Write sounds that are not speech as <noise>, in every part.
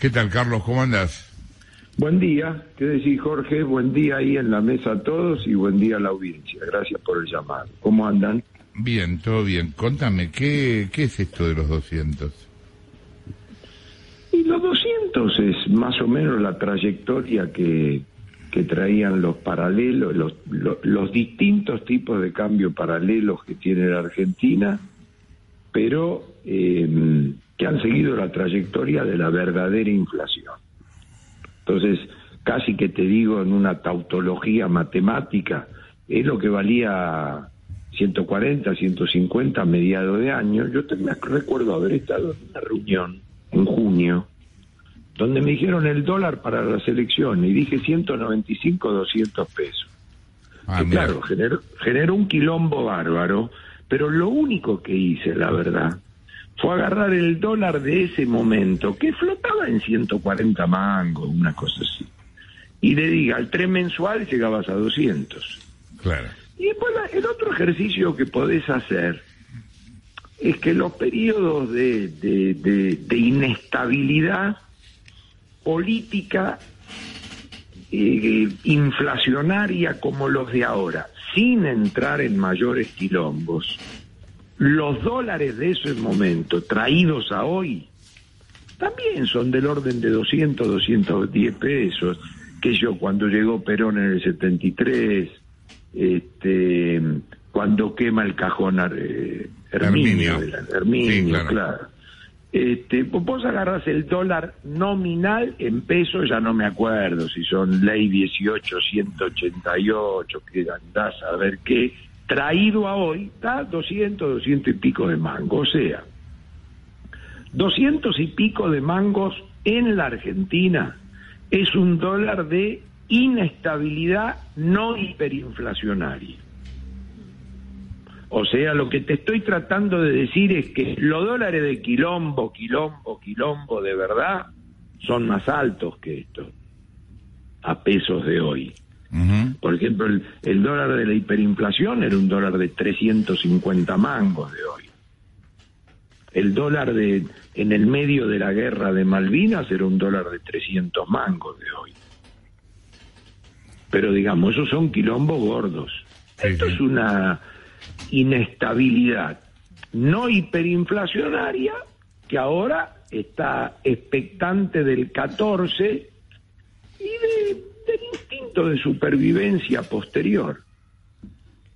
¿Qué tal, Carlos? ¿Cómo andas? Buen día, ¿qué decís, Jorge? Buen día ahí en la mesa a todos y buen día a la audiencia. Gracias por el llamado. ¿Cómo andan? Bien, todo bien. Contame, ¿qué, qué es esto de los 200? Y los 200 es más o menos la trayectoria que, que traían los paralelos, los, los, distintos tipos de cambio paralelos que tiene la Argentina, pero eh, que han seguido la trayectoria de la verdadera inflación. Entonces, casi que te digo en una tautología matemática, es lo que valía 140, 150 a mediados de año. Yo te, me recuerdo haber estado en una reunión en junio donde me dijeron el dólar para la selección y dije 195, 200 pesos. Ah, claro, generó, un quilombo bárbaro, pero lo único que hice, la verdad, fue agarrar el dólar de ese momento, que flotaba en 140 mangos, una cosa así. Y le diga, al tren mensual llegabas a 200. Claro. Y después el otro ejercicio que podés hacer es que los periodos de, de inestabilidad política eh, inflacionaria como los de ahora, sin entrar en mayores quilombos, los dólares de ese momento traídos a hoy también son del orden de 200, 210 pesos, que yo cuando llegó Perón en el 73, este, cuando quema el cajón eh, Herminio, Herminio, claro. Este, vos agarras el dólar nominal en pesos, ya no me acuerdo si son ley 1888, que andás a ver qué, traído a hoy, está 200, 200 y pico de mangos, o sea, 200 y pico de mangos en la Argentina es un dólar de inestabilidad no hiperinflacionaria. O sea, lo que te estoy tratando de decir es que los dólares de quilombo, quilombo, quilombo de verdad son más altos que esto, a pesos de hoy. Por ejemplo, el, dólar de la hiperinflación era un dólar de 350 mangos de hoy. El dólar de en el medio de la guerra de Malvinas era un dólar de 300 mangos de hoy. Pero digamos, esos son quilombos gordos. Esto es una inestabilidad no hiperinflacionaria que ahora está expectante del 14 y del de supervivencia posterior.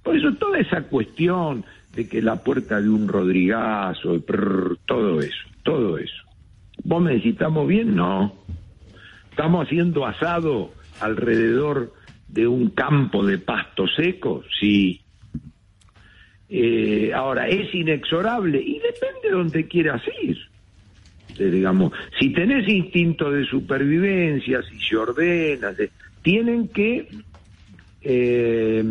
Por eso toda esa cuestión de que la puerta de un Rodrigazo, todo eso, todo eso. ¿Vos me decís, ¿estamos bien? No. ¿Estamos haciendo asado alrededor de un campo de pasto seco? Sí. Eh, ahora, es inexorable y depende de donde quieras ir. Eh, digamos, si tenés instinto de supervivencia, si se ordenas, tienen que eh,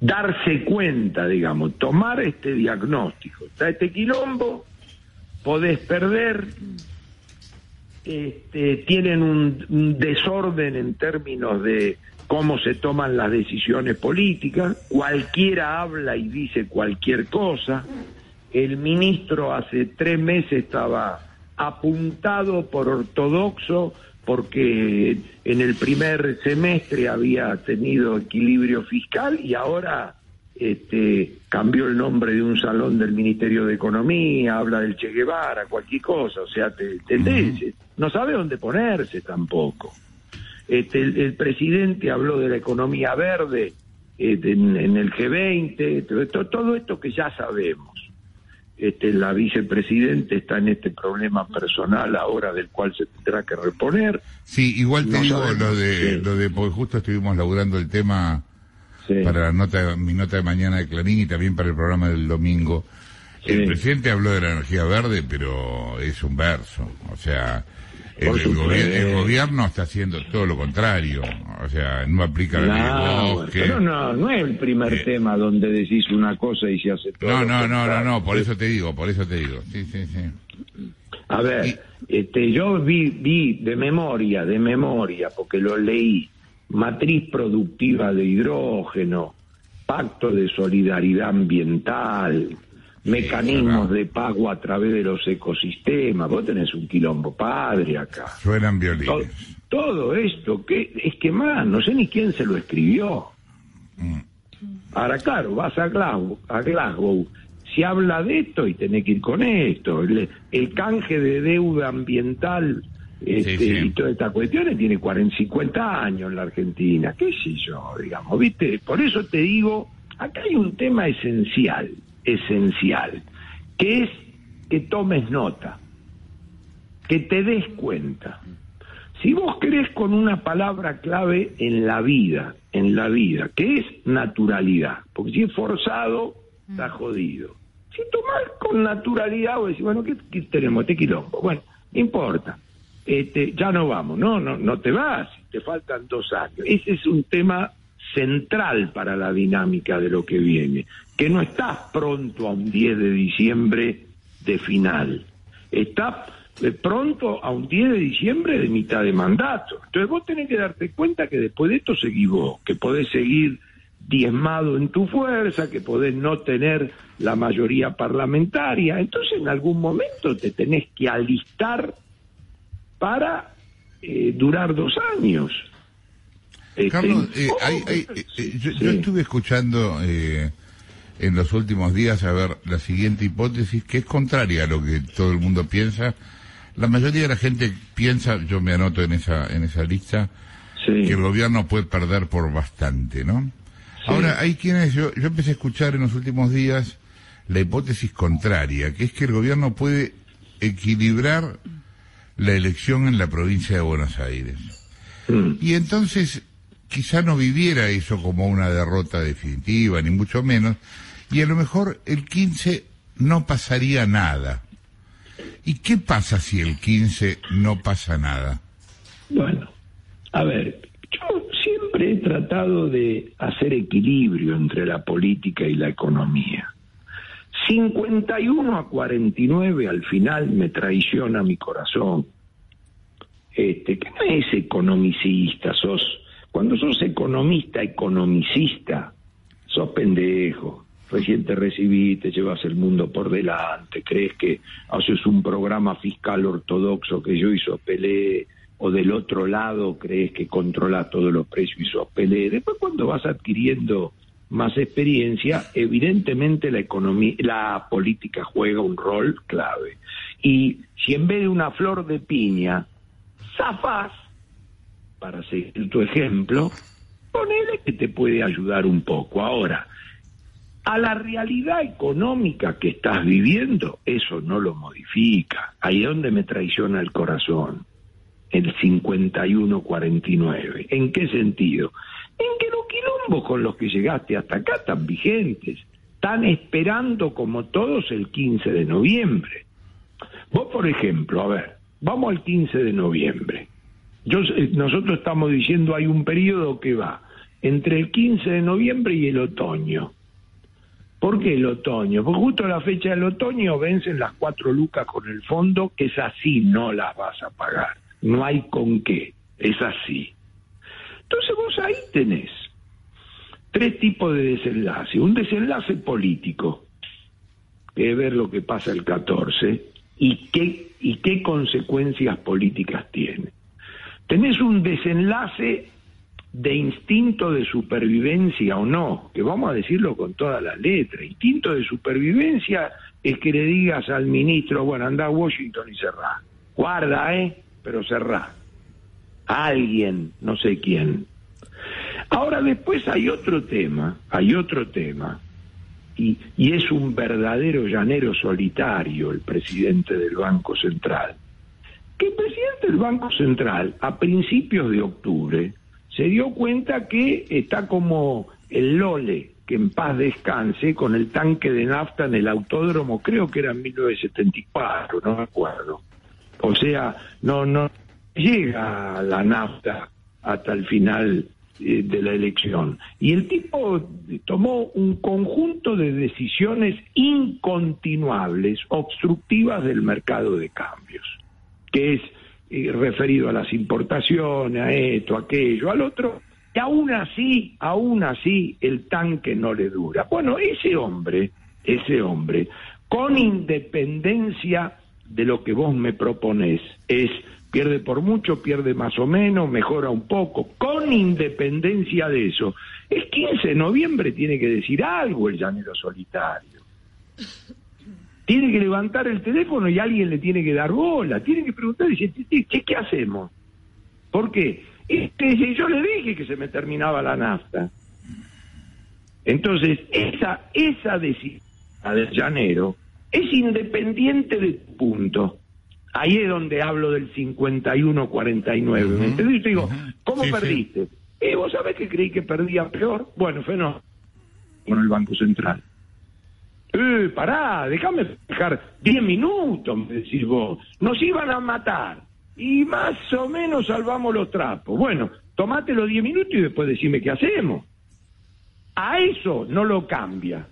darse cuenta, digamos, tomar este diagnóstico. Está este quilombo, podés perder, este, tienen un desorden en términos de cómo se toman las decisiones políticas, cualquiera habla y dice cualquier cosa, el ministro hace tres meses estaba apuntado por ortodoxo porque en el primer semestre había tenido equilibrio fiscal y ahora este, cambió el nombre de un salón del Ministerio de Economía, habla del Che Guevara, cualquier cosa, o sea, te, no sabe dónde ponerse tampoco. Este, el, presidente habló de la economía verde este, en, el G20, todo, esto que ya sabemos. Este, la vicepresidente está en este problema personal ahora del cual se tendrá que reponer. Sí, igual te digo lo de, lo de, porque justo estuvimos laburando el tema para la nota, mi nota de mañana de Clarín y también para el programa del domingo. El presidente habló de la energía verde, pero es un verso. O sea, el, gobierno está haciendo todo lo contrario, o sea, no aplica la ley de Pero no, no es el primer eh, tema donde decís una cosa y se hace todo. No, no, no, no, no, por eso te digo, por eso te digo. Sí, sí, sí. A ver, este, yo vi, vi de memoria, de memoria, porque lo leí, matriz productiva de hidrógeno, pacto de solidaridad ambiental, mecanismos de pago a través de los ecosistemas. Vos tenés un quilombo padre acá. Suenan violines. Todo, esto, que es que más, no sé ni quién se lo escribió. Mm. Ahora, claro, vas a Glasgow, a Glasgow, se habla de esto y tenés que ir con esto. El, canje de deuda ambiental este, y todas estas cuestiones tiene 40, 50 años en la Argentina, qué sé yo, digamos, ¿viste? Por eso te digo, acá hay un tema esencial esencial, que es que tomes nota, que te des cuenta. Si vos crees con una palabra clave en la vida, en la vida, que es naturalidad, porque si es forzado, está jodido. Si tomás con naturalidad, vos decís, bueno, ¿qué, tenemos? Este quilombo. Bueno, no importa. Este, ya no vamos, no, no, no te vas, te faltan dos años. Ese es un tema central para la dinámica de lo que viene, que no estás pronto a un 10 de diciembre de final, estás pronto a un 10 de diciembre de mitad de mandato. Entonces vos tenés que darte cuenta que después de esto seguís vos, que podés seguir diezmado en tu fuerza, que podés no tener la mayoría parlamentaria. Entonces en algún momento te tenés que alistar para eh, durar dos años. Este, Carlos, eh, eh, eh, yo, estuve escuchando en los últimos días a ver la siguiente hipótesis que es contraria a lo que todo el mundo piensa. La mayoría de la gente piensa, yo me anoto en esa en esa lista, que el gobierno puede perder por bastante, ¿no? Ahora, hay quienes, yo, yo empecé a escuchar en los últimos días la hipótesis contraria, que es que el gobierno puede equilibrar la elección en la provincia de Buenos Aires. Mm. Y entonces quizá no viviera eso como una derrota definitiva, ni mucho menos, y a lo mejor el 15 no pasaría nada. ¿Y qué pasa si el 15 no pasa nada? Bueno, a ver, yo siempre he tratado de hacer equilibrio entre la política y la economía. 51 a 49 al final me traiciona mi corazón. Este, que no es economicista, sos cuando sos economista, economicista, sos pendejo. Recién te recibiste, llevas el mundo por delante, crees que haces un programa fiscal ortodoxo que yo hizo Pelé, o del otro lado crees que controla todos los precios y sos Pelé. Después cuando vas adquiriendo más experiencia, evidentemente la economía, la política juega un rol clave. Y si en vez de una flor de piña, zafás, para seguir tu ejemplo, ponele que te puede ayudar un poco. Ahora, a la realidad económica que estás viviendo, eso no lo modifica. Ahí es donde me traiciona el corazón, el 51-49. ¿En qué sentido? En que los quilombos con los que llegaste hasta acá están vigentes, están esperando como todos el 15 de noviembre. Vos, por ejemplo, a ver, vamos al 15 de noviembre. Yo, eh, nosotros estamos diciendo hay un periodo que va entre el 15 de noviembre y el otoño. ¿Por qué el otoño? Porque justo a la fecha del otoño vencen las cuatro lucas con el fondo, que es así, no las vas a pagar. No hay con qué, es así. Entonces vos ahí tenés tres tipos de desenlace. Un desenlace político, que es ver lo que pasa el 14 y qué, y qué consecuencias políticas tiene tenés un desenlace de instinto de supervivencia o no, que vamos a decirlo con toda la letra. Instinto de supervivencia es que le digas al ministro, bueno, anda a Washington y cerrá. Guarda, ¿eh? Pero cerrá. alguien, no sé quién. Ahora después hay otro tema, hay otro tema, y, y es un verdadero llanero solitario el presidente del Banco Central que el presidente del Banco Central a principios de octubre se dio cuenta que está como el Lole, que en paz descanse, con el tanque de nafta en el autódromo, creo que era en 1974, no me acuerdo. O sea, no, no llega la nafta hasta el final eh, de la elección. Y el tipo tomó un conjunto de decisiones incontinuables, obstructivas del mercado de cambios que es eh, referido a las importaciones, a esto, a aquello, al otro, y aún así, aún así, el tanque no le dura. Bueno, ese hombre, ese hombre, con independencia de lo que vos me proponés. Es pierde por mucho, pierde más o menos, mejora un poco, con independencia de eso. Es 15 de noviembre, tiene que decir algo el llanero solitario. Tiene que levantar el teléfono y alguien le tiene que dar bola, tiene que preguntar, y decir, ¿qué, qué hacemos? ¿Por qué? Este, yo le dije que se me terminaba la nafta. Entonces, esa, esa decisión del llanero es independiente de tu punto. Ahí es donde hablo del 51-49. ¿Me entendés? Te digo, ¿cómo perdiste? Y vos sabés que creí que perdía peor. Bueno, fue no. Con el Banco Central. Eh, pará, déjame dejar 10 minutos, me decís vos. Nos iban a matar. Y más o menos salvamos los trapos. Bueno, tomate los 10 minutos y después decime qué hacemos. A eso no lo cambia.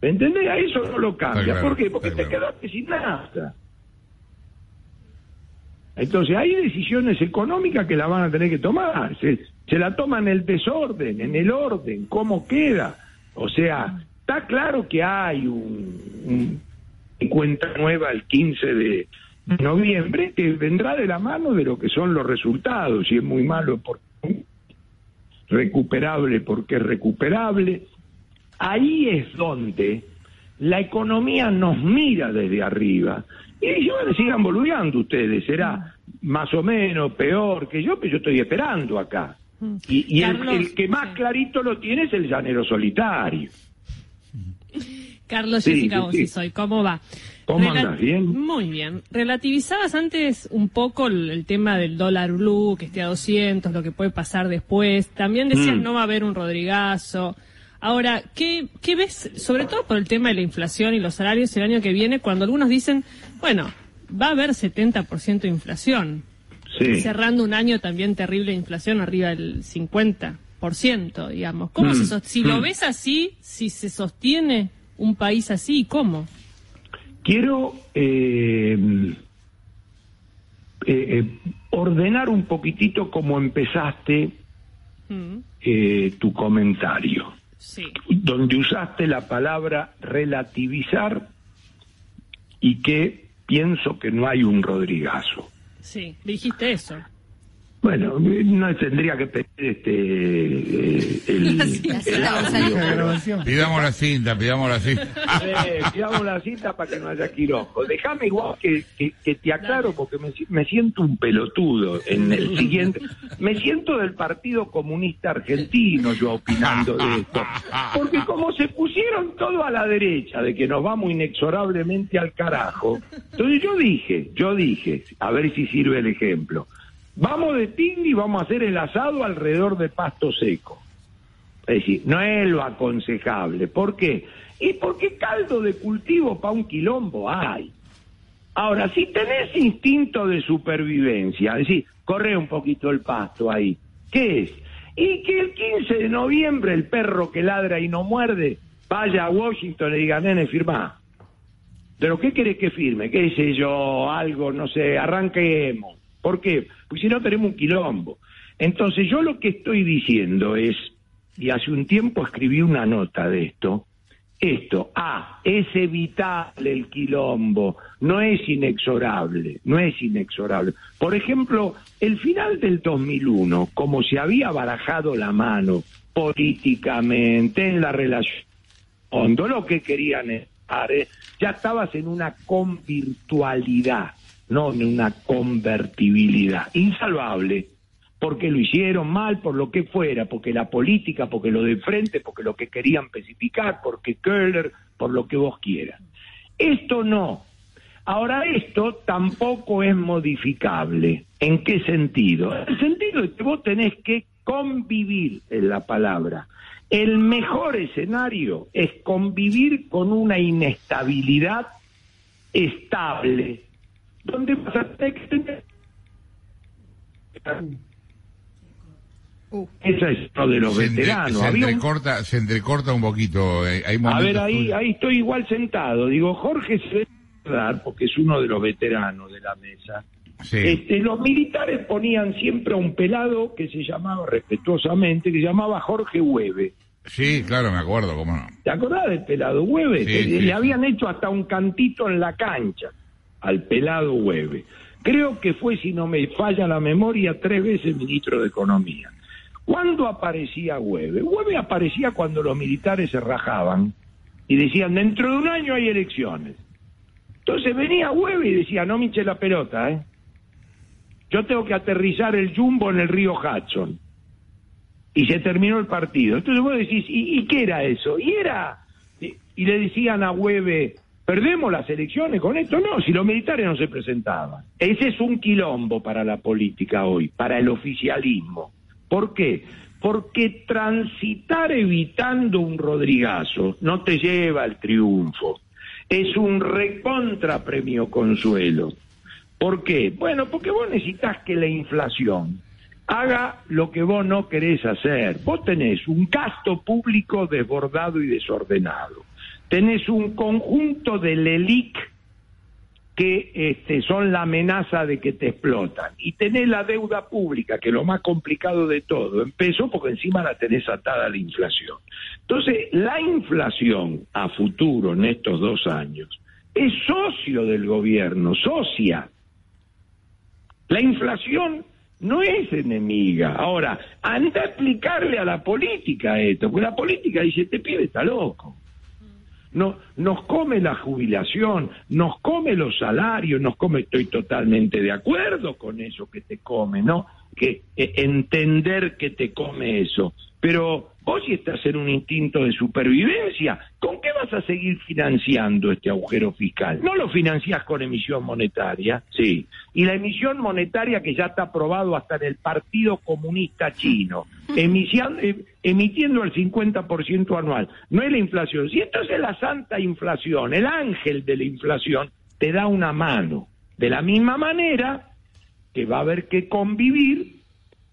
¿Entendés? A eso no lo cambia. ¿Por qué? Porque te quedaste sin nada. Entonces hay decisiones económicas que la van a tener que tomar. Se, la toman en el desorden, en el orden, cómo queda. O sea, está claro que hay un, cuenta nueva el 15 de noviembre que vendrá de la mano de lo que son los resultados. Si es muy malo, porque recuperable porque es recuperable. Ahí es donde la economía nos mira desde arriba y bueno, sigan boludeando ustedes, será más o menos peor que yo, pero yo estoy esperando acá. Mm. Y, el, que más clarito lo tiene es el llanero solitario. Carlos Jessica sí, soy, ¿cómo va? ¿Cómo andas? ¿Bien? Muy bien. Relativizabas antes un poco el, tema del dólar blue, que esté a 200, lo que puede pasar después. También decías, mm. no va a haber un Rodrigazo. Ahora, ¿qué, ¿qué ves, sobre todo por el tema de la inflación y los salarios el año que viene, cuando algunos dicen, bueno, va a haber 70% de inflación? Sí. Cerrando un año también terrible de inflación, arriba del 50%, digamos. ¿Cómo se mm. Si lo mm. ves así, si se sostiene un país así, ¿cómo? Quiero eh, eh, eh, ordenar un poquitito como empezaste tu comentario donde usaste la palabra relativizar y que pienso que no hay un Rodrigazo. Sí, dijiste eso. Bueno, no tendría que pedir este, eh, el, <laughs> Pidamos la cinta, pidamos la cinta. pidamos la cinta para que no haya quirojo. Déjame igual que, que, te aclaro porque me, me, siento un pelotudo en el siguiente. Me siento del Partido Comunista Argentino yo opinando de esto. Porque como se pusieron todo a la derecha de que nos vamos inexorablemente al carajo, entonces yo dije, yo dije, a ver si sirve el ejemplo. Vamos de ting y vamos a hacer el asado alrededor de pasto seco. Es decir, no es lo aconsejable. ¿Por qué? Y porque caldo de cultivo para un quilombo hay. Ahora, si tenés instinto de supervivencia, es decir, corre un poquito el pasto ahí, ¿qué es? Y que el 15 de noviembre el perro que ladra y no muerde vaya a Washington y diga, nene, firma. ¿Pero qué querés que firme? ¿Qué sé yo? Algo, no sé, arranquemos. ¿Por qué? Porque si no tenemos un quilombo. Entonces yo lo que estoy diciendo es, y hace un tiempo escribí una nota de esto, esto, ah, es evitable el quilombo, no es inexorable, no es inexorable. Por ejemplo, el final del 2001, como se había barajado la mano políticamente en la relación, hondo lo que querían es, ya estabas en una convirtualidad no en una convertibilidad. Insalvable, porque lo hicieron mal, por lo que fuera, porque la política, porque lo de frente, porque lo que querían especificar, porque Köhler, por lo que vos quieras. Esto no. Ahora, esto tampoco es modificable. ¿En qué sentido? En el sentido de que vos tenés que convivir en la palabra. El mejor escenario es convivir con una inestabilidad estable, ¿Dónde vas a tener que? Uh. Esa es uno de los veteranos. se, entrecorta, se entrecorta un poquito. Eh, hay a ver, ahí, ahí estoy igual sentado. Digo, Jorge se debe dar porque es uno de los veteranos de la mesa. Sí. Este, los militares ponían siempre a un pelado que se llamaba respetuosamente, que se llamaba Jorge Hueve. Sí, claro, me acuerdo, cómo no. ¿Te acordás del pelado Hueve? Le habían hecho hasta un cantito en la cancha al pelado Hueve. Creo que fue, si no me falla la memoria, tres veces ministro de Economía. ¿Cuándo aparecía Hueve? Hueve aparecía cuando los militares se rajaban y decían, dentro de un año hay elecciones. Entonces venía Hueve y decía, no me la pelota, ¿eh? Yo tengo que aterrizar el jumbo en el río Hudson. Y se terminó el partido. Entonces vos decís, ¿y, qué era eso? Y era, y, le decían a Hueve, ¿perdemos las elecciones con esto? No, si los militares no se presentaban. Ese es un quilombo para la política hoy, para el oficialismo. ¿Por qué? Porque transitar evitando un Rodrigazo no te lleva al triunfo. Es un recontra premio consuelo. ¿Por qué? Bueno, porque vos necesitas que la inflación haga lo que vos no querés hacer. Vos tenés un gasto público desbordado y desordenado. Tenés un conjunto de LELIC que este, son la amenaza de que te explotan. Y tenés la deuda pública, que es lo más complicado de todo. Empezó porque encima la tenés atada a la inflación. Entonces, la inflación a futuro en estos dos años es socio del gobierno, socia. La inflación no es enemiga. Ahora, anda a explicarle a la política esto, porque la política dice, este pibe está loco. No, nos come la jubilación, nos come los salarios, nos come, estoy totalmente de acuerdo con eso que te come, ¿no? Que eh, entender que te come eso. Pero vos si estás en un instinto de supervivencia, ¿con qué vas a seguir financiando este agujero fiscal? No lo financiás con emisión monetaria, sí. Y la emisión monetaria que ya está aprobado hasta en el Partido Comunista Chino, eh, emitiendo el 50% anual. No es la inflación. Si entonces la santa inflación, el ángel de la inflación, te da una mano. De la misma manera que va a haber que convivir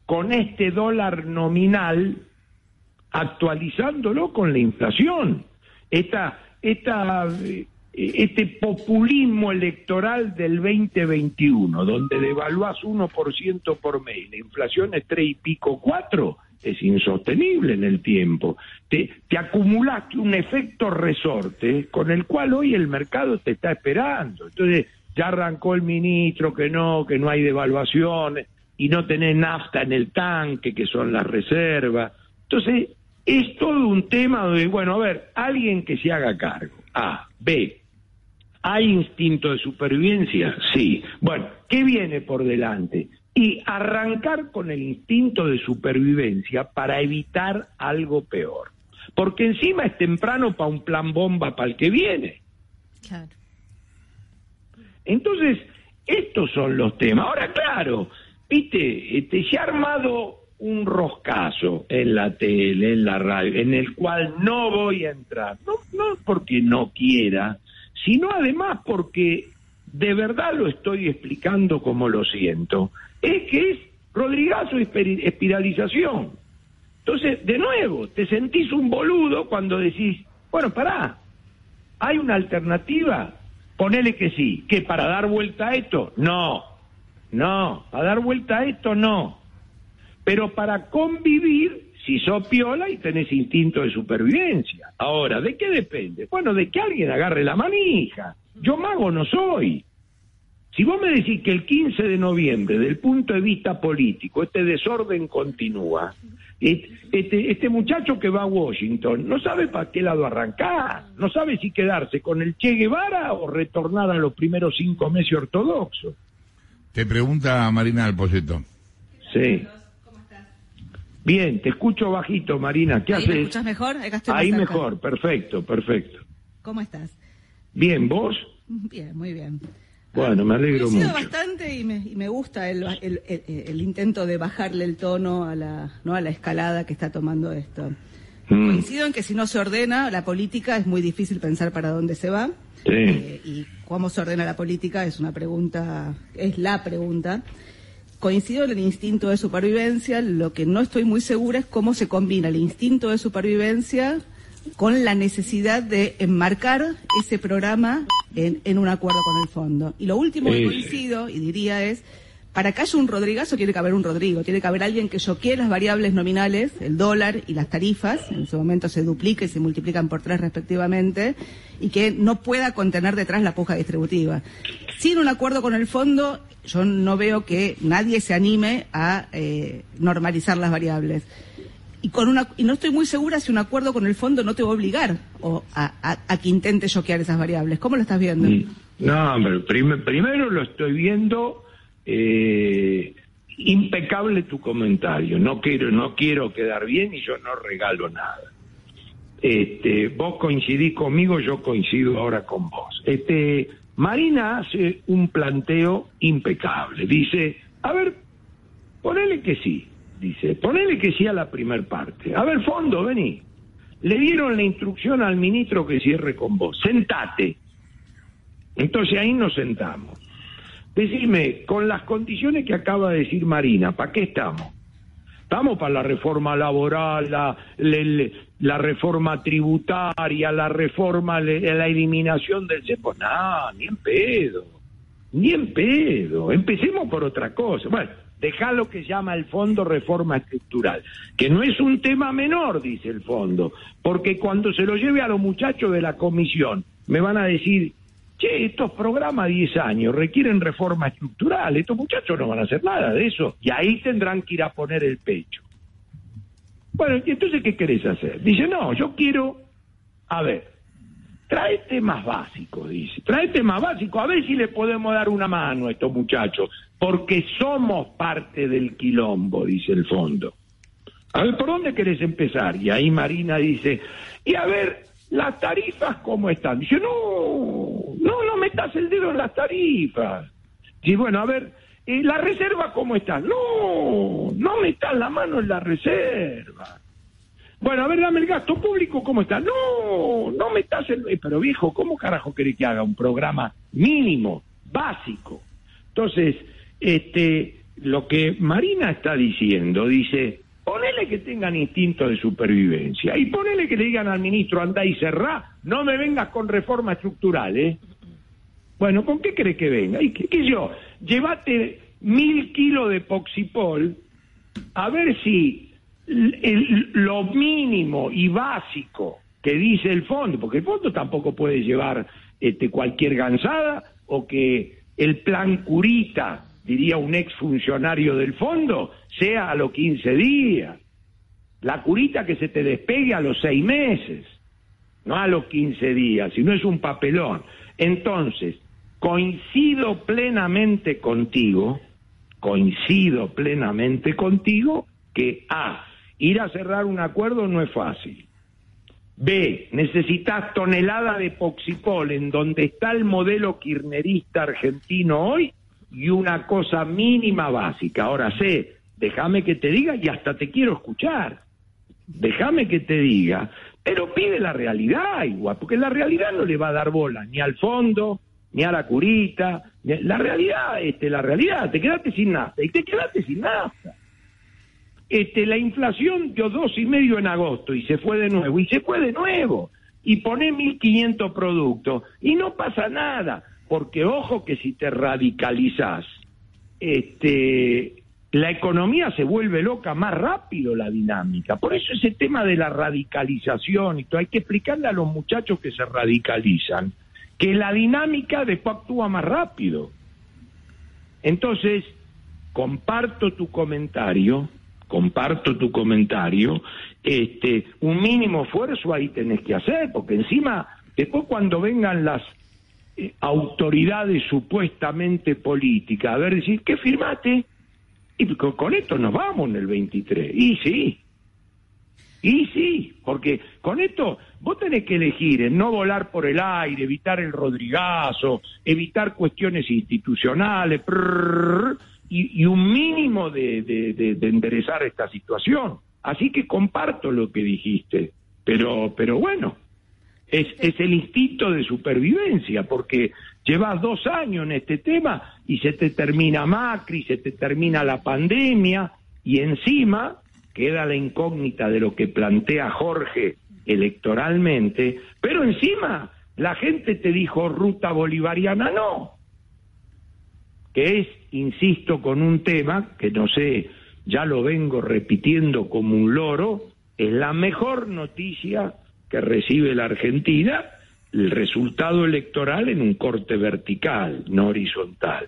con este dólar nominal actualizándolo con la inflación. Esta, esta, eh, este populismo electoral del 2021, donde devaluás 1% por mes, la inflación es 3 y pico, 4, es insostenible en el tiempo. Te, te acumulaste un efecto resorte con el cual hoy el mercado te está esperando. Entonces, ya arrancó el ministro que no, que no hay devaluaciones y no tenés nafta en el tanque, que son las reservas. Entonces, es todo un tema de, bueno, a ver, alguien que se haga cargo. A. B. ¿Hay instinto de supervivencia? Sí. Bueno, ¿qué viene por delante? Y arrancar con el instinto de supervivencia para evitar algo peor. Porque encima es temprano para un plan bomba para el que viene. Claro. Entonces, estos son los temas. Ahora, claro, viste, este, se ha armado un roscazo en la tele, en la radio, en el cual no voy a entrar. No, no porque no quiera, sino además porque de verdad lo estoy explicando como lo siento. Es que es Rodrigazo espiralización. Entonces, de nuevo, te sentís un boludo cuando decís, bueno, pará, ¿hay una alternativa? Ponele que sí. ¿Que para dar vuelta a esto? No. No. Para dar vuelta a esto, no. Pero para convivir, si sos piola y tenés instinto de supervivencia. Ahora, ¿de qué depende? Bueno, de que alguien agarre la manija. Yo mago no soy. Si vos me decís que el 15 de noviembre, del punto de vista político, este desorden continúa, este, este muchacho que va a Washington no sabe para qué lado arrancar, no sabe si quedarse con el Che Guevara o retornar a los primeros cinco meses ortodoxos. Te pregunta Marina Alposeto. Sí. Bien, te escucho bajito, Marina. ¿Qué haces? ¿Me escuchas mejor? Ahí mejor, perfecto, perfecto. ¿Cómo estás? Bien, ¿vos? Bien, muy bien. Bueno, me alegro mucho. bastante y me, y me gusta el, el, el, intento de bajarle el tono a la, ¿no? a la escalada que está tomando esto. Mm. Coincido en que si no se ordena la política es muy difícil pensar para dónde se va. Sí. Eh, y cómo se ordena la política es una pregunta, es la pregunta. Coincido en el instinto de supervivencia, lo que no estoy muy segura es cómo se combina el instinto de supervivencia con la necesidad de enmarcar ese programa en, un acuerdo con el fondo. Y lo último que coincido, y diría, es para que haya un Rodrigazo tiene que haber un Rodrigo, tiene que haber alguien que choquee las variables nominales, el dólar y las tarifas, en su momento se duplica y se multiplican por tres respectivamente, y que no pueda contener detrás la puja distributiva. Sin un acuerdo con el fondo, yo no veo que nadie se anime a eh, normalizar las variables. Y, con una, y no estoy muy segura si un acuerdo con el fondo no te va a obligar a, que intente choquear esas variables. ¿Cómo lo estás viendo? Mm. No, hombre, primero lo estoy viendo eh, impecable tu comentario. No quiero, no quiero quedar bien y yo no regalo nada. Este, vos coincidís conmigo, yo coincido ahora con vos. Este, Marina hace un planteo impecable. Dice, a ver, ponele que sí. Dice, ponele que sí a la primer parte. A ver, fondo, vení. Le dieron la instrucción al ministro que cierre con vos. Sentate. Entonces ahí nos sentamos. Decime, con las condiciones que acaba de decir Marina, ¿para qué estamos? Estamos para la reforma laboral, la, reforma tributaria, la reforma, la eliminación del cepo. No, ni en pedo. Ni en pedo. Empecemos por otra cosa. Bueno, deja lo que llama el fondo reforma estructural, que no es un tema menor, dice el fondo, porque cuando se lo lleve a los muchachos de la comisión, me van a decir, che, estos programas 10 años requieren reforma estructural, estos muchachos no van a hacer nada de eso, y ahí tendrán que ir a poner el pecho. Bueno, ¿y entonces qué querés hacer? Dice, no, yo quiero, a ver, trae temas básicos, dice, trae temas básicos, a ver si le podemos dar una mano a estos muchachos, porque somos parte del quilombo, dice el fondo. A ver, ¿por dónde querés empezar? Y ahí Marina dice, y a ver, las tarifas cómo están. Dice, no, metas el dedo en las tarifas. Dice, bueno, a ver, ¿y la reserva cómo está? No, no metas la mano en la reserva. Bueno, a ver, dame el gasto público, ¿cómo está? No, no metas el... Eh, pero viejo, ¿cómo carajo querés que haga un programa mínimo, básico? Entonces, este, lo que Marina está diciendo, dice, Ponele que tengan instinto de supervivencia y ponele que le digan al ministro, anda y cerrá, no me vengas con reforma estructural, ¿eh? Bueno, ¿con qué cree que venga? ¿Y qué, yo? Llévate mil kilos de poxipol a ver si lo mínimo y básico que dice el fondo, porque el fondo tampoco puede llevar este, cualquier gansada o que el plan curita diría un ex funcionario del fondo, sea a los 15 días. La curita que se te despegue a los seis meses, no a los 15 días, si no es un papelón. Entonces, coincido plenamente contigo, coincido plenamente contigo que A, ir a cerrar un acuerdo no es fácil. B, necesitas tonelada de poxipol en donde está el modelo kirnerista argentino hoy y una cosa mínima básica. Ahora sé, déjame que te diga y hasta te quiero escuchar. Déjame que te diga, pero pide la realidad igual, porque la realidad no le va a dar bola ni al fondo, ni a la curita, la realidad, este, la realidad, te quedaste sin nada, y te quedaste sin nada. Este, la inflación dio dos y medio en agosto y se fue de nuevo, y se fue de nuevo, y pone 1.500 productos, y no pasa nada porque ojo que si te radicalizas, este, la economía se vuelve loca más rápido la dinámica. Por eso ese tema de la radicalización y todo, hay que explicarle a los muchachos que se radicalizan que la dinámica después actúa más rápido. Entonces, comparto tu comentario, comparto tu comentario, este, un mínimo esfuerzo ahí tenés que hacer, porque encima, después cuando vengan las eh, autoridades supuestamente políticas, a ver, decir, ¿qué firmate? Y con, esto nos vamos en el 23. Y sí, y sí, porque con esto vos tenés que elegir no volar por el aire, evitar el rodrigazo, evitar cuestiones institucionales, y, un mínimo de, de, enderezar esta situación. Así que comparto lo que dijiste, pero, pero bueno, es, es el instinto de supervivencia, porque llevas dos años en este tema y se te termina Macri, se te termina la pandemia y encima queda la incógnita de lo que plantea Jorge electoralmente, pero encima la gente te dijo ruta bolivariana no. que es, insisto, con un tema que no sé, ya lo vengo repitiendo como un loro, es la mejor noticia que recibe la Argentina, el resultado electoral en un corte vertical, no horizontal.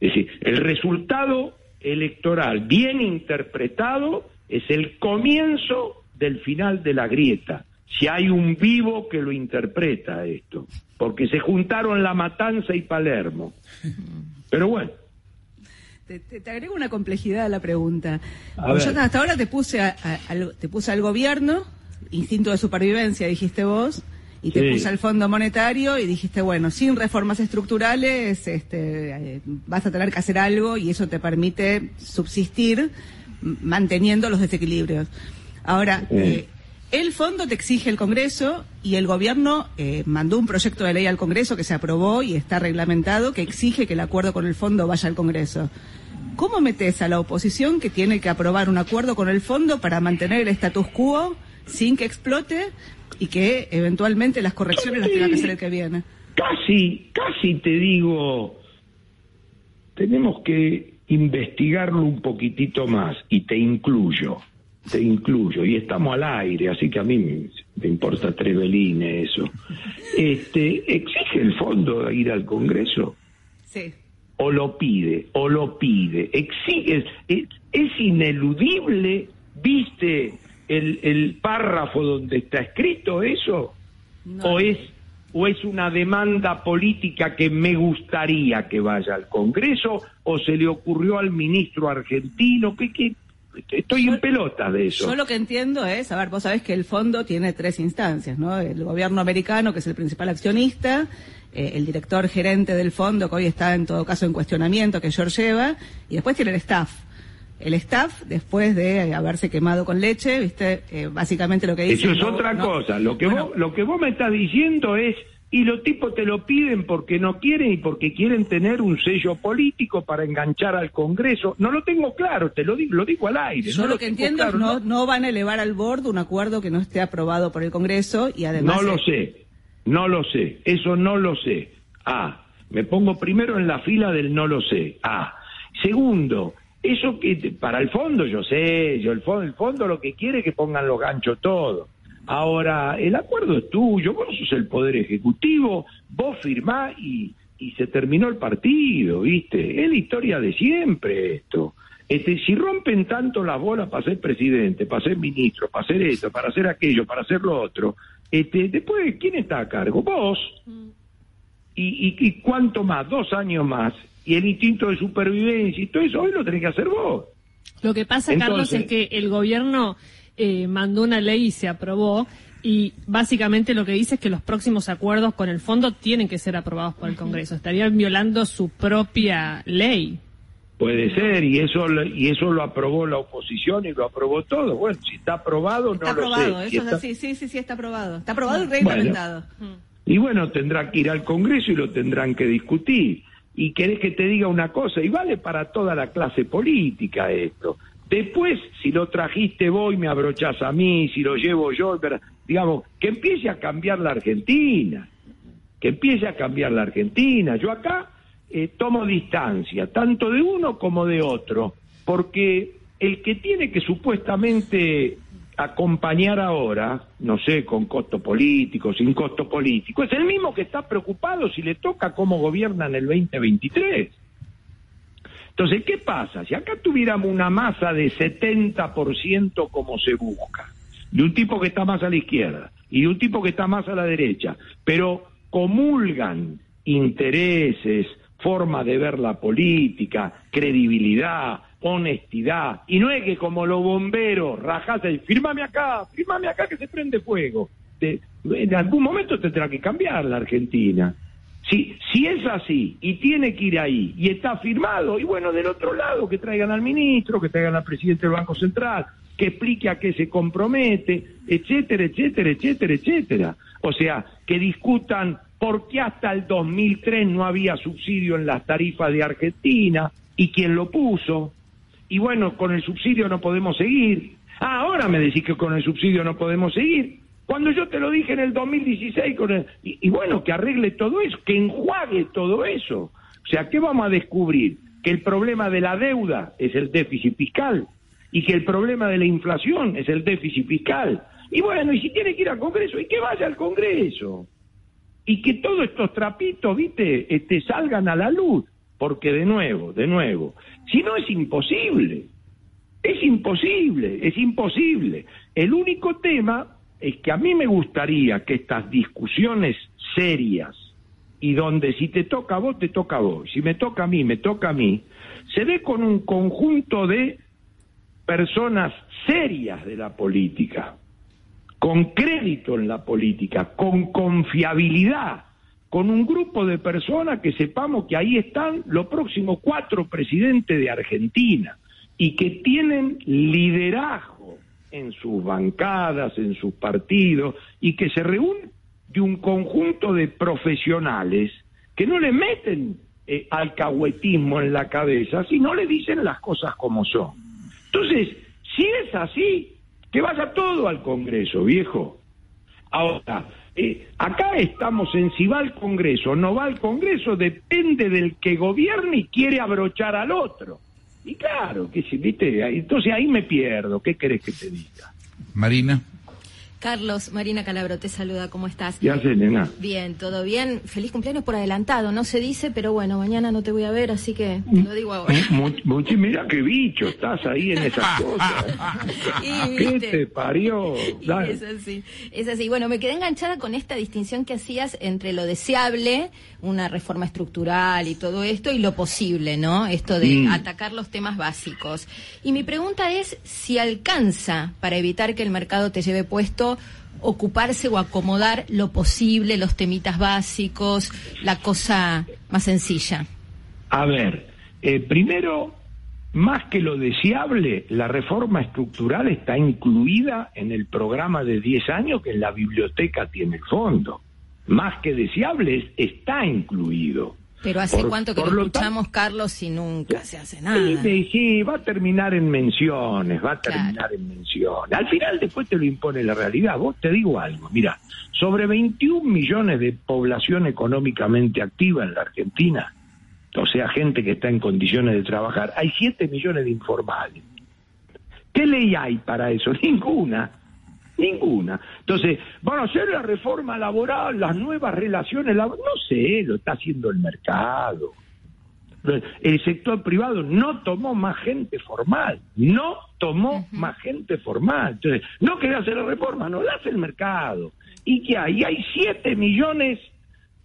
Es decir, el resultado electoral bien interpretado es el comienzo del final de la grieta. Si hay un vivo que lo interpreta esto, porque se juntaron La Matanza y Palermo. Pero bueno. Te, agrego una complejidad a la pregunta. Yo hasta ahora te puse, al, te puse al gobierno, instinto de supervivencia, dijiste vos, y te puse al Fondo Monetario y dijiste, bueno, sin reformas estructurales este, eh, vas a tener que hacer algo y eso te permite subsistir manteniendo los desequilibrios. Ahora, eh, el fondo te exige el Congreso y el gobierno eh, mandó un proyecto de ley al Congreso que se aprobó y está reglamentado que exige que el acuerdo con el fondo vaya al Congreso. ¿Cómo metes a la oposición que tiene que aprobar un acuerdo con el fondo para mantener el status quo sin que explote y que eventualmente las correcciones las tenga que hacer el que viene? Casi, casi te digo, tenemos que investigarlo un poquitito más y te incluyo, te incluyo y estamos al aire, así que a mí me, importa treveline eso. Este, ¿exige el fondo ir al Congreso? Sí. O lo pide, o lo pide. Exige, es, es ineludible, ¿viste el, el, párrafo donde está escrito eso? ¿O es o es una demanda política que me gustaría que vaya al Congreso o se le ocurrió al ministro argentino que, estoy en pelota de eso. Yo lo que entiendo es, a ver, vos sabés que el fondo tiene tres instancias, ¿no? El gobierno americano, que es el principal accionista, eh, el director gerente del fondo, que hoy está en todo caso en cuestionamiento, que George Eva, y después tiene el staff. El staff, después de haberse quemado con leche, viste, eh, básicamente lo que dice... Eso es otra cosa. Lo que, vos, lo que vos me estás diciendo es y los tipos te lo piden porque no quieren y porque quieren tener un sello político para enganchar al Congreso. No lo tengo claro, te lo digo, lo digo al aire. Yo lo, que entiendo es no, no van a elevar al borde un acuerdo que no esté aprobado por el Congreso y además... No lo sé, no lo sé, eso no lo sé. Ah, me pongo primero en la fila del no lo sé. Ah, segundo, eso que para el fondo yo sé, yo el fondo, el fondo lo que quiere es que pongan los ganchos todos. Ahora, el acuerdo es tuyo, vos sos el Poder Ejecutivo, vos firmás y, y se terminó el partido, ¿viste? Es la historia de siempre esto. Este, si rompen tanto las bolas para ser presidente, para ser ministro, para hacer esto, para hacer aquello, para hacer lo otro, este, después, ¿quién está a cargo? Vos. Mm. Y, y, y cuánto más, dos años más, y el instinto de supervivencia y todo eso, hoy lo tenés que hacer vos. Lo que pasa, Carlos, es que el gobierno eh, mandó una ley y se aprobó. Y básicamente lo que dice es que los próximos acuerdos con el fondo tienen que ser aprobados por el Congreso. Estarían violando su propia ley. Puede ser, y eso y eso lo aprobó la oposición y lo aprobó todo. Bueno, si está aprobado, no lo sé. Eso es así, sí, sí, sí, está aprobado. Está aprobado y reglamentado. y bueno, tendrá que ir al Congreso y lo tendrán que discutir. Y querés que te diga una cosa, y vale para toda la clase política esto. Después, si lo trajiste vos y me abrochás a mí, si lo llevo yo, digamos, que empiece a cambiar la Argentina, que empiece a cambiar la Argentina. Yo acá eh, tomo distancia, tanto de uno como de otro, porque el que tiene que supuestamente acompañar ahora, no sé, con costo político, sin costo político, es el mismo que está preocupado si le toca cómo gobiernan el 2023. Entonces, ¿qué pasa? Si acá tuviéramos una masa de 70% como se busca, de un tipo que está más a la izquierda y de un tipo que está más a la derecha, pero comulgan intereses, forma de ver la política, credibilidad, honestidad, y no es que como los bomberos rajase, firmame acá, firmame acá que se prende fuego. en algún momento tendrá que cambiar la Argentina. Si, si es así y tiene que ir ahí y está firmado, y bueno, del otro lado que traigan al ministro, que traigan al presidente del Banco Central, que explique a qué se compromete, etcétera, etcétera, etcétera, etcétera. O sea, que discutan por qué hasta el 2003 no había subsidio en las tarifas de Argentina y quién lo puso. Y bueno, con el subsidio no podemos seguir. Ah, ahora me decís que con el subsidio no podemos seguir. Cuando yo te lo dije en el 2016, con y, bueno, que arregle todo eso, que enjuague todo eso. O sea, ¿qué vamos a descubrir? Que el problema de la deuda es el déficit fiscal y que el problema de la inflación es el déficit fiscal. Y bueno, y si tiene que ir al Congreso, y que vaya al Congreso. Y que todos estos trapitos, viste, este, salgan a la luz. Porque de nuevo, de nuevo, si no es imposible, es imposible, es imposible. El único tema es que a mí me gustaría que estas discusiones serias y donde si te toca a vos, te toca a vos, si me toca a mí, me toca a mí, se ve con un conjunto de personas serias de la política, con crédito en la política, con confiabilidad, con un grupo de personas que sepamos que ahí están los próximos cuatro presidentes de Argentina y que tienen liderazgo en sus bancadas, en sus partidos, y que se reúnen de un conjunto de profesionales que no le meten eh, alcahuetismo en la cabeza, sino le dicen las cosas como son. Entonces, si es así, que vaya todo al Congreso, viejo. Ahora, eh, acá estamos en si va al Congreso o no va al Congreso, depende del que gobierne y quiere abrochar al otro. Y claro, que si, viste, entonces ahí me pierdo, ¿qué querés que te diga? Marina. Carlos, Marina Calabro te saluda, ¿cómo estás? Ya sé, nena. Bien, todo bien. Feliz cumpleaños por adelantado, no se dice, pero bueno, mañana no te voy a ver, así que lo digo ahora. Mira qué bicho, estás ahí en esas <laughs> cosas. ¿Qué te parió? Es así, es así. Bueno, me quedé enganchada con esta distinción que hacías entre lo deseable, una reforma estructural y todo esto, y lo posible, ¿no? Esto de mm. atacar los temas básicos. Y mi pregunta es si alcanza para evitar que el mercado te lleve puesto ocuparse o acomodar lo posible, los temitas básicos, la cosa más sencilla? A ver, eh, primero, más que lo deseable, la reforma estructural está incluida en el programa de 10 años que en la biblioteca tiene el fondo. Más que deseable, está incluido. Pero hace cuánto que lo escuchamos, Carlos, y nunca se hace nada. Sí, sí, va a terminar en menciones, va a terminar en menciones. Al final después te lo impone la realidad. Vos te digo algo, mira, sobre 21 millones de población económicamente activa en la Argentina, o sea, gente que está en condiciones de trabajar, hay 7 millones de informales. ¿Qué ley hay para eso? <laughs> Ninguna. Ninguna. Entonces, van a hacer la reforma laboral, las nuevas relaciones laborales. No sé, lo está haciendo el mercado. El sector privado no tomó más gente formal, no tomó más gente formal. Entonces, no quería hacer la reforma, no la hace el mercado. ¿Y que hay? Hay 7 millones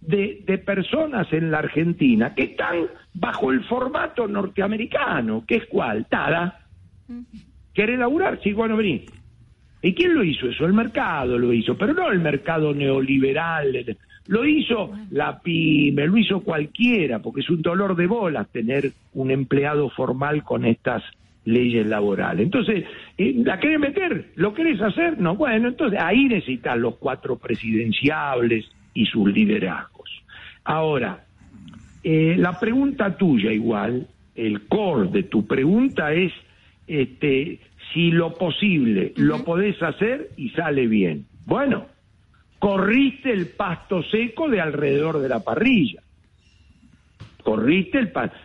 de, de, personas en la Argentina que están bajo el formato norteamericano, que es cuál, Tada. ¿Quiere laburar? Sí, bueno, vení. ¿Y quién lo hizo eso? El mercado lo hizo, pero no el mercado neoliberal. Lo hizo la pyme, lo hizo cualquiera, porque es un dolor de bolas tener un empleado formal con estas leyes laborales. Entonces, eh, ¿la querés meter? ¿Lo querés hacer? No, bueno, entonces ahí necesitas los cuatro presidenciables y sus liderazgos. Ahora, eh, la pregunta tuya igual, el core de tu pregunta es, este, si lo posible lo podés hacer y sale bien. Bueno, corriste el pasto seco de alrededor de la parrilla. Corriste el pasto.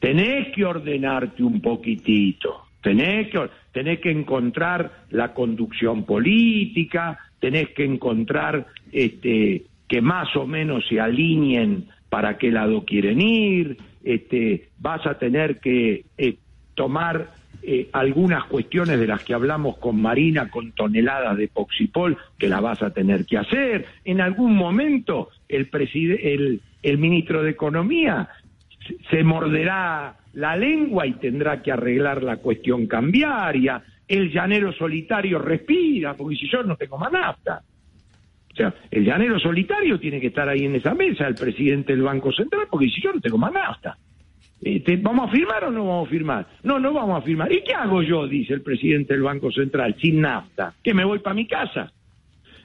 tenés que ordenarte un poquitito. Tenés que, tenés que encontrar la conducción política, tenés que encontrar este, que más o menos se alineen para qué lado quieren ir, este, vas a tener que eh, tomar eh, algunas cuestiones de las que hablamos con Marina, con toneladas de poxipol, que la vas a tener que hacer. En algún momento el, ministro de Economía se morderá la lengua y tendrá que arreglar la cuestión cambiaria. El llanero solitario respira, porque si yo no tengo más nafta. O sea, el llanero solitario tiene que estar ahí en esa mesa, el presidente del Banco Central, porque si yo no tengo más nafta. Este, ¿Vamos a firmar o no vamos a firmar? No, no vamos a firmar. ¿Y qué hago yo? Dice el presidente del Banco Central, sin nafta. ¿Que me voy para mi casa?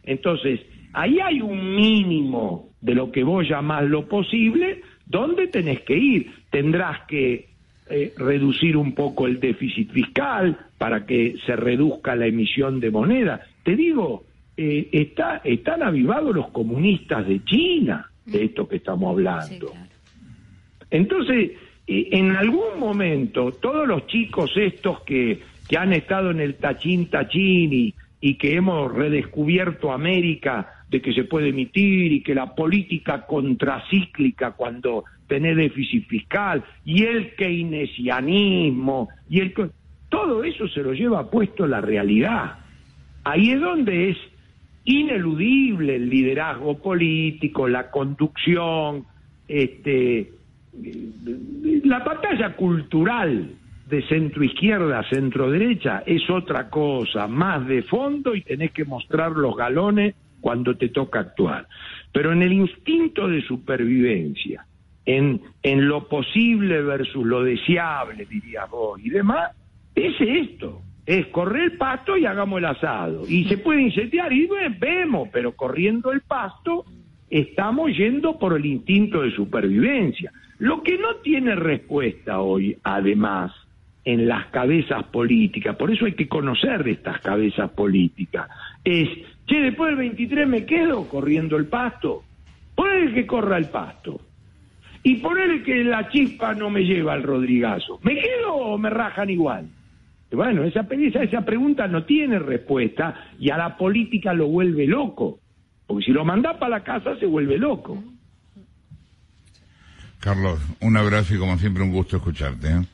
Entonces, ahí hay un mínimo de lo que vos llamás lo posible, ¿dónde tenés que ir? Tendrás que eh, reducir un poco el déficit fiscal para que se reduzca la emisión de moneda. Te digo, eh, está, están avivados los comunistas de China de esto que estamos hablando. Entonces, en algún momento, todos los chicos estos que, que han estado en el tachín tachín y, y que hemos redescubierto América de que se puede emitir y que la política contracíclica cuando tenés déficit fiscal y el keynesianismo y el todo eso se lo lleva puesto la realidad. Ahí es donde es ineludible el liderazgo político, la conducción, este la batalla cultural de centro izquierda centro derecha es otra cosa, más de fondo y tenés que mostrar los galones cuando te toca actuar. Pero en el instinto de supervivencia, en, en lo posible versus lo deseable, dirías vos, y demás, es esto. Es correr el pasto y hagamos el asado. Y se puede incendiar y vemos, pero corriendo el pasto estamos yendo por el instinto de supervivencia. Lo que no tiene respuesta hoy, además, en las cabezas políticas, por eso hay que conocer de estas cabezas políticas, es, che, después del 23 me quedo corriendo el pasto, ponele que corra el pasto, y ponele que la chispa no me lleva al Rodrigazo, ¿me quedo o me rajan igual? Bueno, esa, esa pregunta no tiene respuesta y a la política lo vuelve loco, porque si lo manda para la casa se vuelve loco. Carlos, un abrazo y como siempre un gusto escucharte. ¿eh?